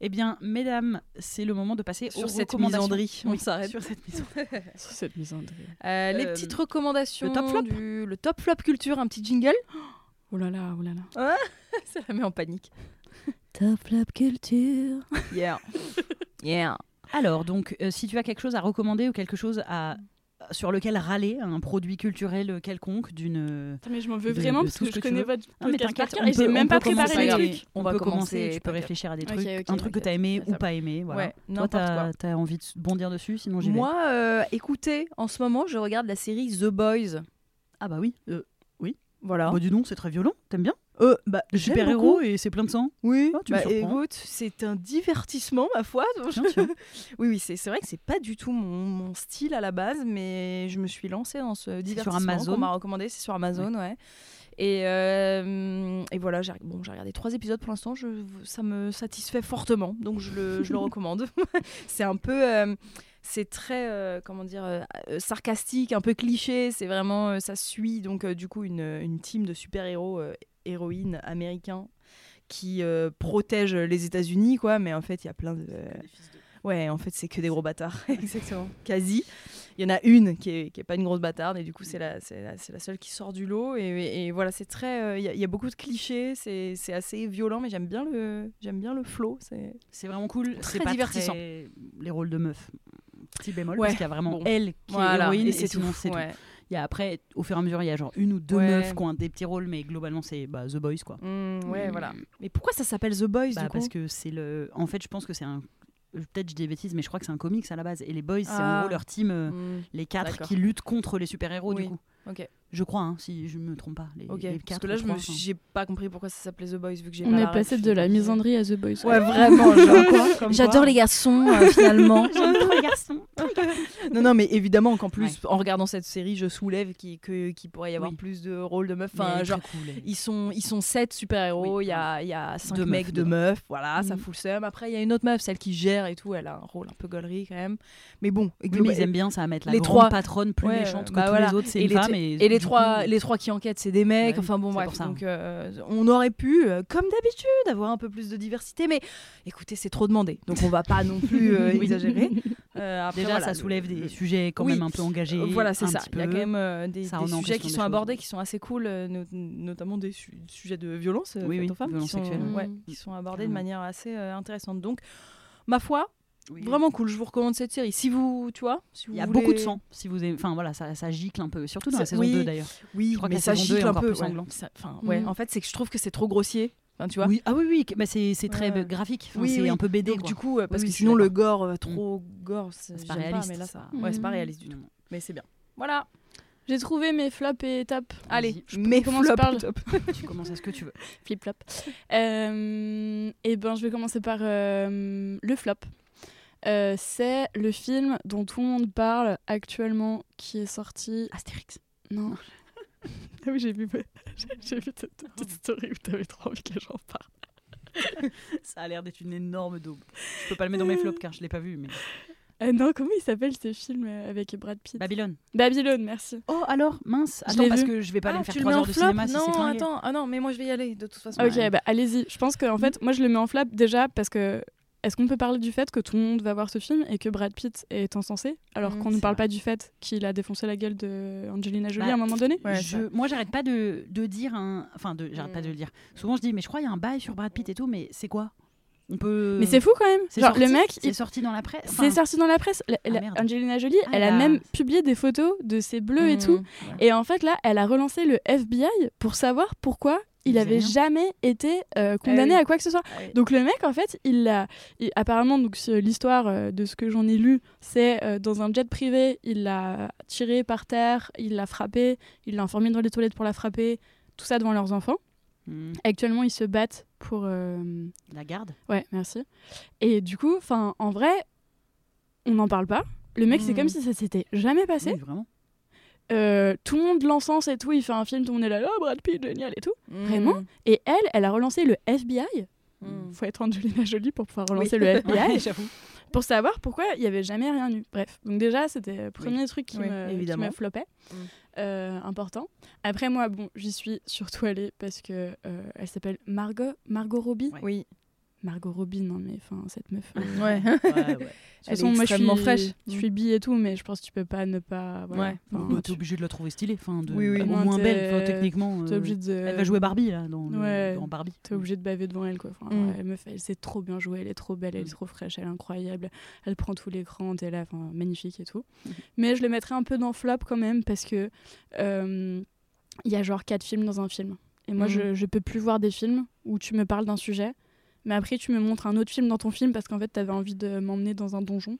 Eh bien, mesdames, c'est le moment de passer Sur aux cette recommandations. misandrie, on Oui, s'arrête. Sur cette misandrie. Sur cette misandrie. Euh, les Euh, petites recommandations. le top flop du- Le top flop culture, un petit jingle. Oh là là, oh là là. Ça la met en panique. Top flop culture. Yeah. yeah. Alors, donc, euh, si tu as quelque chose à recommander ou quelque chose à sur lequel râler, un produit culturel quelconque d'une. Mais je m'en veux vraiment parce que je connais veux. votre Ah, mais podcast par t'inquiète, cœur on et j'ai même pas préparé les trucs. On, On va peut commencer, tu peux réfléchir à des trucs, un truc que t'inquiète. tu as aimé ou pas aimé. Voilà. Ouais, Toi, t'as as envie de bondir dessus, sinon j'y vais. Moi, euh, écoutez, en ce moment, je regarde la série The Boys. Ah bah oui. Euh, Voilà. bah dis donc, c'est très violent. T'aimes bien Euh, bah, super-héros beaucoup. et c'est plein de sang Oui, Ah, tu bah, écoute, c'est un divertissement, ma foi. Tiens, tiens. oui, oui, c'est vrai que c'est pas du tout mon, mon style à la base, mais je me suis lancée dans ce divertissement Amazon qu'on m'a recommandé. C'est sur Amazon, ouais. Et, euh, et voilà, j'ai bon, regardé trois épisodes pour l'instant. je- Ça me satisfait fortement, donc je le, je le recommande. c'est un peu, euh, c'est très, euh, comment dire, euh, euh, sarcastique, un peu cliché. C'est vraiment, ça suit donc du coup une, une team de super héros, héroïnes américains qui protègent les États-Unis, quoi. Mais en fait, il y a plein de. Ouais, en fait, c'est que des gros bâtards. Exactement. Quasi. Il y en a une qui est, qui est pas une grosse bâtarde, et du coup, c'est la, c'est la, la seule qui sort du lot. Et, et- et voilà, c'est très. euh, Il y, a- il y a beaucoup de clichés, c'est c'est assez violent, mais j'aime bien le, j'aime bien le flow. C'est C'est vraiment cool. Très C'est divertissant. très- Les rôles de meufs. Petit bémol, Ouais, parce qu'il y a vraiment bon. elle qui est voilà, héroïne et et, c'est sinon tout. Ouais. Il y a après, au fur et à mesure, il y a genre une ou deux Ouais. meufs qui ont des petits rôles, mais globalement c'est bah, The Boys quoi. Mm, ouais, Mm. voilà. Mais pourquoi ça s'appelle The Boys Bah, du coup parce que c'est le. En fait, je pense que c'est un. Peut-être je dis des bêtises, mais je crois que c'est un comics à la base. Et les Boys, c'est en Ah. gros leur team, euh, Mm, les quatre qui luttent contre les super-héros Oui. du coup. Je crois, hein, si je me trompe pas. Les, Ok. les Parce que là, je j'ai pas compris pourquoi ça s'appelait The Boys vu que j'ai On pas est la passé de la misandrie à The Boys. Ouais, vraiment. comme J'adore les garçons, euh, finalement. J'aime trop les garçons. Non, non, mais évidemment qu'en plus, Ouais. en regardant cette série, je soulève qu'il que- qu'il pourrait y avoir Oui. plus de rôles de meufs. Enfin, genre, cool, ils sont, ils sont sept super-héros, Oui, il y, a, il y a cinq Deux mecs, meufs deux meufs, voilà, ça Mhm. fout le seum. Après, il y a une autre meuf, celle qui gère et tout, elle a un rôle un peu gaulerie quand même. Mais bon, Oui, mais ils aiment bien ça, mettre la les grande trois- patronne plus Ouais, méchante que bah tous les autres, c'est une les, femme. et les trois, coup, les trois qui enquêtent, c'est des mecs. Enfin bon, bref. Donc, euh, on aurait pu, euh, comme d'habitude, avoir un peu plus de diversité. Mais écoutez, c'est trop demandé. Donc, on va pas non plus euh, exagérer. Euh, après, Déjà, voilà, ça soulève des le- sujets quand Oui. même un peu engagés. Voilà, c'est ça. Il y a quand même des, sujets qui des sont abordés, qui sont assez cool, no- notamment des su- sujets de violence Oui, aux femmes, qui violence sont, ouais, Mm. qui sont abordés de manière assez intéressante. Donc, ma foi, Oui. vraiment cool. Je vous recommande cette série. Si vous, tu vois, si Il y a voulez- beaucoup de sang, si vous aimez. Enfin voilà, ça, ça gicle un peu, surtout dans la saison oui. 2 d'ailleurs. Oui, Je crois mais ça saison 2 est gicle un peu. ouais. Ça- ouais. Mm. En fait, c'est que je trouve que c'est trop grossier. Enfin, tu vois. Oui, ah oui, oui, bah c'est très Ouais. graphique, Enfin, Oui, c'est oui. un peu BD. Donc quoi. du coup, parce que sinon le gore euh, trop gore, c'est pas réaliste, mais là c'est ça, pas- ouais, c'est pas Mhm. réaliste du tout. Non. Mais c'est bien. Voilà. J'ai trouvé mes flops et étapes. Allez, je mes flops par tu commences à ce que tu veux. Flip flop. Euh, et ben, je vais commencer par euh, le flop. Euh, c'est le film dont tout le monde parle actuellement, qui est sorti. Astérix. Non. ah oui, j'ai vu, j'ai vu ta ta petite story où t'avais trop envie que les gens parlent. Ça a l'air d'être une énorme daube. Je peux pas le mettre dans mes flops car je l'ai pas vu, mais. Euh, non, comment il s'appelle ce film euh, avec Brad Pitt Babylone. Babylone, merci. Oh alors, mince. Attends, parce vu. que je vais pas aller Ah, me faire tu le 3 mets en heures de flop cinéma si c'est Non, attends. Ah non, mais moi je vais y aller de toute façon. Ok, Ouais. bah allez-y. Je pense qu'en fait, moi je le mets en flap déjà parce que. Est-ce qu'on peut parler du fait que tout le monde va voir ce film et que Brad Pitt est encensé alors Mm, qu'on ne parle vrai. pas du fait qu'il a défoncé la gueule de Angelina Jolie Bah, à un moment donné? Ouais, je, moi, j'arrête pas de, de dire un. Enfin, de, j'arrête pas de le dire. Souvent, je dis, mais je crois qu'il y a un bail sur Brad Pitt et tout, mais c'est quoi? On peut. Mais c'est fou quand même. C'est Genre, sorti, le mec, c'est il- sorti dans la presse. c'est sorti dans la presse. La- la- merde. Angelina Jolie, Ah, elle a même publié des photos de ses bleus et Mmh. tout. Et en fait, là, elle a relancé le FBI pour savoir pourquoi il avait jamais été euh, condamné Ah oui. à quoi que ce soit. Ah oui. Donc le mec, en fait, il a, il- apparemment, donc l'histoire euh, de ce que j'en ai lu, c'est euh, dans un jet privé, il l'a tiré par terre, il l'a frappé, il l'a enfermé dans les toilettes pour la frapper, tout ça devant leurs enfants. Mm. Actuellement, ils se battent pour. La garde? Ouais, merci. Et du coup, enfin, en vrai, on n'en parle pas. Le mec, c'est Mm. comme si ça s'était jamais passé. Oui, vraiment. Euh, tout le monde l'encense et tout. Il fait un film, tout le monde est là, oh, Brad Pitt, génial et tout. Vraiment Et elle, elle a relancé le FBI. Mm. Faut être Angelina Jolie pour pouvoir relancer Oui. le FBI. J'avoue. pour savoir pourquoi il y avait jamais rien eu. Bref, donc déjà c'était le premier truc qui Oui, me, qui me floppait, Mm. Euh, important. Après moi, bon, j'y suis surtout allée parce que euh, elle s'appelle Margot, Margot Robbie. Oui. Margot Robbie, non mais enfin cette meuf. euh, Ouais. Ouais, ouais. De Elle est façon, moi, je suis, fraîche. Je suis bi et tout, mais je pense que tu peux pas ne pas. Voilà. Ouais. Enfin, Bah, t'es obligé de la trouver stylée, enfin, de... Oui, oui. au moins belle, enfin, techniquement. T'es euh, obligé de. Elle va jouer Barbie là, dans, le- Ouais. dans Barbie. T'es obligé de baver devant elle, quoi. Enfin, Mm. ouais, elle, meuf, elle sait trop bien jouer, elle est trop belle, elle est Mm. trop fraîche, elle est incroyable. Elle prend tout l'écran, t'es là, enfin, magnifique et tout. Mm. Mais je le mettrais un peu dans flop quand même parce que euh, il y a genre quatre films dans un film. Et moi, Mm. je, je peux plus voir des films où tu me parles d'un sujet. Mais après, tu me montres un autre film dans ton film parce qu'en fait, t'avais envie de m'emmener dans un donjon.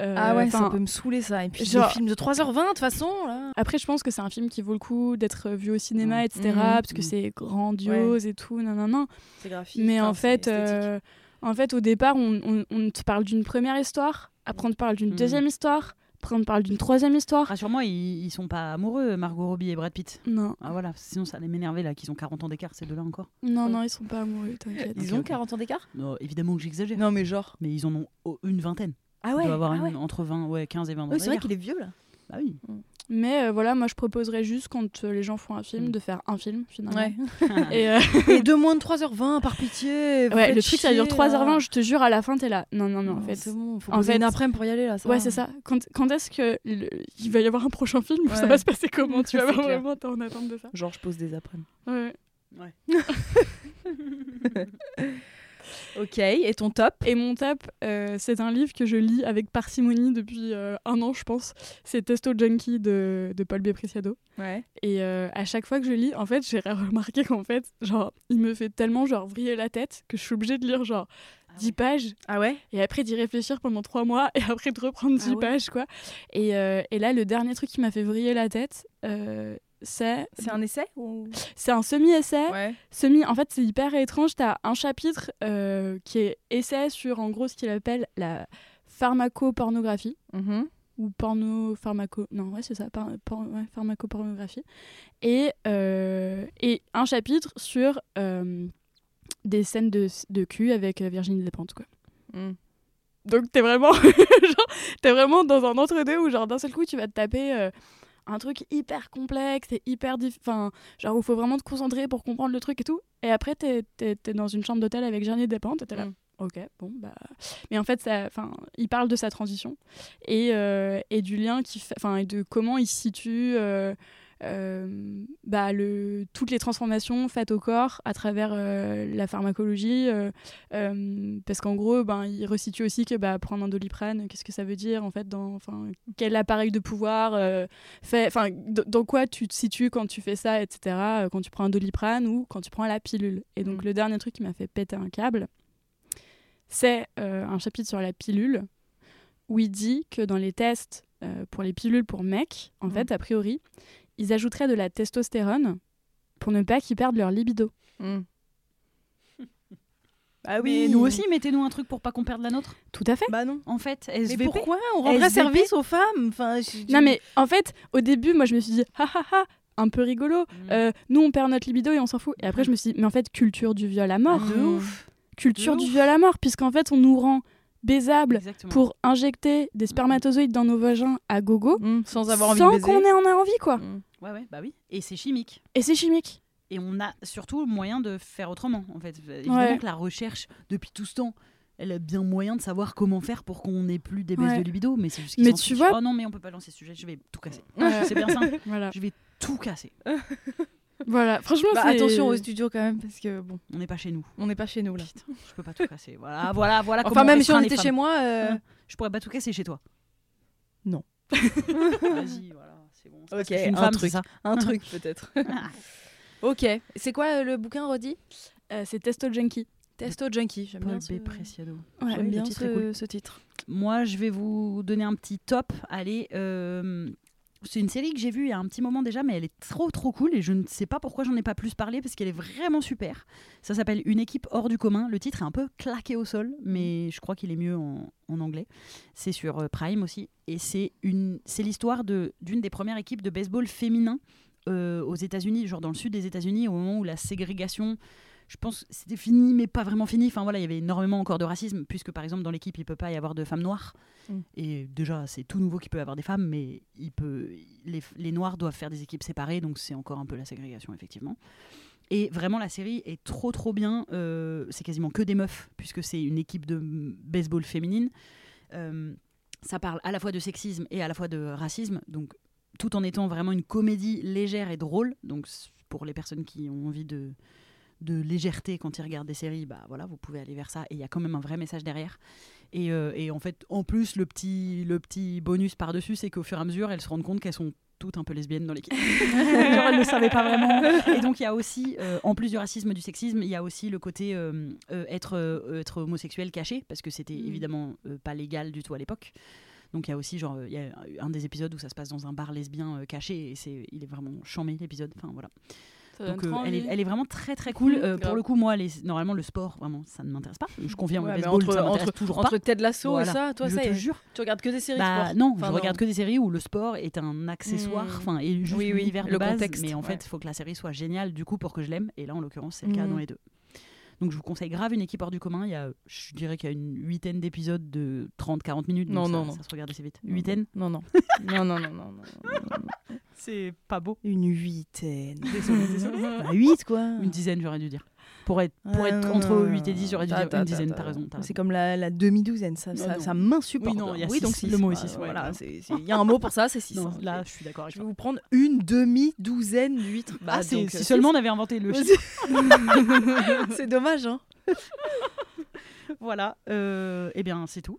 Euh, Ah ouais, ça peut me saouler ça. Et puis genre- le film de 3h20 de toute façon là. Après, je pense que c'est un film qui vaut le coup d'être vu au cinéma, etc. Mhm. Parce que Mhm. c'est grandiose et tout, non, non, non. C'est graphique. Mais en fait, euh, en fait, au départ, on, on- on te parle d'une première histoire, après on te parle d'une Mhm. deuxième histoire, on te parle d'une troisième histoire. Rassure-moi, ils, ils sont pas amoureux, Margot Robbie et Brad Pitt. Non, Ah voilà, sinon ça allait m'énerver là, qu'ils ont 40 ans d'écart, ces deux-là encore. non, Ouais. non, ils sont pas amoureux, t'inquiète. Ils ont ok. 40 ans d'écart? Non, évidemment que j'exagère. Non mais genre. Mais ils en ont une vingtaine. Ah Ils ouais. doivent avoir ah une- entre 20, ouais, 15 et 20 ans. Oui, c'est vrai qu'il est vieux là. Bah oui. Mais euh, voilà, moi je proposerais juste quand euh, les gens font un film Mhm. de faire un film finalement. Ouais. Et euh, Et de moins de 3h20 par pitié. ouais, le truc ça dure chier, 3h20, là. je te jure, à la fin t'es là. Non, non, mais en Non, fait. c'est bon, faut en fait- une après-midi pour y aller là. ça Ouais, c'est ça. Quand, quand est-ce que le- il va y avoir un prochain film Ça Ouais. va se passer comment? Tu vas vraiment, t'es en attente de ça. Genre je pose des après-midi. Ouais. Ok, et ton top? Et mon top, euh, c'est un livre que je lis avec parcimonie depuis euh, un an, je pense. C'est Testo Junkie de, de Paul B. Preciado. Ouais. Et euh, à chaque fois que je lis, en fait, j'ai remarqué qu'en fait, genre, il me fait tellement genre vriller la tête que je suis obligée de lire genre 10 pages Ah ouais? Et après d'y réfléchir pendant 3 mois et après de reprendre 10 Ah ouais. pages, quoi. Et, et là, le dernier truc qui m'a fait vriller la tête, c'est C'est un essai ou? C'est un semi-essai. Ouais. Semi, en fait, c'est hyper étrange. Tu as un chapitre euh, qui est essai sur, en gros, ce qu'il appelle la pharmacopornographie Mhm. ou porno pharmaco non ouais c'est ça par, por- ouais, pharmacopornographie et euh, et un chapitre sur euh, des scènes de, de cul avec Virginie Despentes quoi Mm. donc t'es vraiment genre, t'es vraiment dans un entre deux où genre d'un seul coup tu vas te taper un truc hyper complexe et hyper enfin genre où il faut vraiment te concentrer pour comprendre le truc et tout et après t'es t'es dans une chambre d'hôtel avec Virginie Despentes et t'es là Mm. ok bon bah mais en fait ça enfin il parle de sa transition et, euh, et du lien qui fait enfin et de comment il situe euh, euh, bah, le, toutes les transformations faites au corps à travers euh, la pharmacologie euh, parce qu'en gros ben, il resitue aussi que bah, prendre un doliprane qu'est-ce que ça veut dire en fait dans quel appareil de pouvoir fait dans quoi tu te situes quand tu fais ça etc quand tu prends un doliprane ou quand tu prends la pilule et donc Mm. le dernier truc qui m'a fait péter un câble c'est un chapitre sur la pilule où il dit que dans les tests pour les pilules pour mecs, en Mhm. fait, a priori, ils ajouteraient de la testostérone pour ne pas qu'ils perdent leur libido. Mm. Ah Mais nous aussi, mettez-nous un truc pour pas qu'on perde la nôtre. Tout à fait. Bah non. En fait, Mais pourquoi on rendrait SVP? service aux femmes? Enfin, je- Non, mais en fait, au début, moi, je me suis dit, ha ha ha, un peu rigolo. Mm. Euh, nous, on perd notre libido et on s'en fout. Et après, je me suis dit, mais en fait, culture du viol à mort. De ouf. Culture de du ouf. viol à mort, puisqu'en fait, on nous rend Exactement. pour injecter des spermatozoïdes dans nos vagins à gogo Mm, Sans avoir envie sans qu'on ait en a envie, quoi. Mm. Ouais, ouais, bah oui. Et c'est chimique. Et c'est chimique. Et on a surtout moyen de faire autrement, en fait. Évidemment Ouais. que la recherche, depuis tout ce temps, elle a bien moyen de savoir comment faire pour qu'on n'ait plus des baisses Ouais. de libido. Mais c'est juste Mais tu vois- Oh non, mais on peut pas lancer ce sujet, je vais tout casser. C'est bien simple. Voilà. Je vais tout casser. Voilà. Franchement, Bah, attention au studio quand même, parce que bon, On n'est pas chez nous. on n'est pas chez nous là. Je peux pas tout casser. Voilà, voilà, voilà. Enfin, même si on était femmes. chez moi. euh, Je pourrais pas tout casser chez toi. Non. Vas-y, voilà, c'est bon. Ok, que une un femme, truc. c'est ça. Un truc peut-être. ok. C'est quoi euh, le bouquin, Roddy Euh, c'est Testo Junkie. Testo Junkie. J'aime bien ce... Preciado. Ouais, J'aime bien titre est ce, cool. ce titre. Moi, je vais vous donner un petit top. Allez, euh, c'est une série que j'ai vue il y a un petit moment déjà, mais elle est trop trop cool et je ne sais pas pourquoi j'en ai pas plus parlé parce qu'elle est vraiment super. Ça s'appelle Une équipe hors du commun. Le titre est un peu claqué au sol, mais je crois qu'il est mieux en, anglais. C'est sur euh, Prime aussi et c'est une c'est l'histoire de d'une des premières équipes de baseball féminin euh, aux États-Unis, genre dans le sud des États-Unis, au moment où la ségrégation je pense que c'était fini, mais pas vraiment fini. Enfin voilà, il y avait énormément encore de racisme, puisque par exemple dans l'équipe, il peut pas y avoir de femmes noires. Mm. Et déjà, c'est tout nouveau qu'il peut y avoir des femmes, mais il peut, les, les noirs doivent faire des équipes séparées, donc c'est encore un peu la ségrégation, effectivement. Et vraiment, la série est trop trop bien. Euh, c'est quasiment que des meufs, puisque c'est une équipe de baseball féminine. Euh, ça parle à la fois de sexisme et à la fois de racisme, donc tout en étant vraiment une comédie légère et drôle. Donc pour les personnes qui ont envie de de légèreté quand ils regardent des séries, bah voilà, vous pouvez aller vers ça. Et il y a quand même un vrai message derrière. Et, euh, et en fait, en plus, le petit, le petit bonus par-dessus, c'est qu'au fur et à mesure, elles se rendent compte qu'elles sont toutes un peu lesbiennes dans l'équipe. Genre, elles ne le savaient pas vraiment. Et donc, il y a aussi, euh, en plus du racisme, du sexisme, il y a aussi le côté euh, être, être homosexuel caché, parce que c'était Mm. évidemment pas légal du tout à l'époque. Donc il y a aussi genre il y a un des épisodes où ça se passe dans un bar lesbien euh, caché et c'est il est vraiment chambé l'épisode. Enfin voilà. Donc euh, elle, est, envie. elle est vraiment très très cool. Euh, pour le coup, moi, les, normalement, le sport, vraiment, ça ne m'intéresse pas. Je confirme, Ouais, le baseball, entre- ça m'intéresse entre- toujours Entre pas. Ted Lasso Voilà. et ça, toi, je ça te y est. jure. Tu regardes que des séries de Bah, sport. non, Enfin, je regarde que des séries où le sport est un accessoire, Mm. enfin, et juste Oui, oui, l'univers de le base. contexte, mais en fait, ouais. il faut que la série soit géniale du coup pour que je l'aime. Et là, en l'occurrence, c'est le cas Mm. dans les deux. Donc je vous conseille grave une équipe hors du commun. Il y a, je dirais qu'il y a une huitaine d'épisodes de 30-40 minutes. donc Non, ça, non, non. ça se regarde assez vite. Non, Huitaine? Non, non. non, non, non, non, non. C'est pas beau. Une huitaine. Désolé, désolé. Bah, 8 quoi. Une dizaine, j'aurais dû dire. Pour être, pour Ah, être non, entre non, 8 et 10, j'aurais dû dire une dizaine. ta. T'as raison. C'est comme la, la demi-douzaine, ça, ça, ça m'insupporte. Oui, non, il y a oui, donc six, le mot Voilà, six, ouais, Voilà, il y a un mot pour ça, c'est 6. Non, là, je suis d'accord avec je vais vous prendre une demi-douzaine d'huîtres. Bah, Ah, si euh, seulement on avait inventé le chiffre. c'est dommage, hein. Voilà. Euh, eh bien, c'est tout.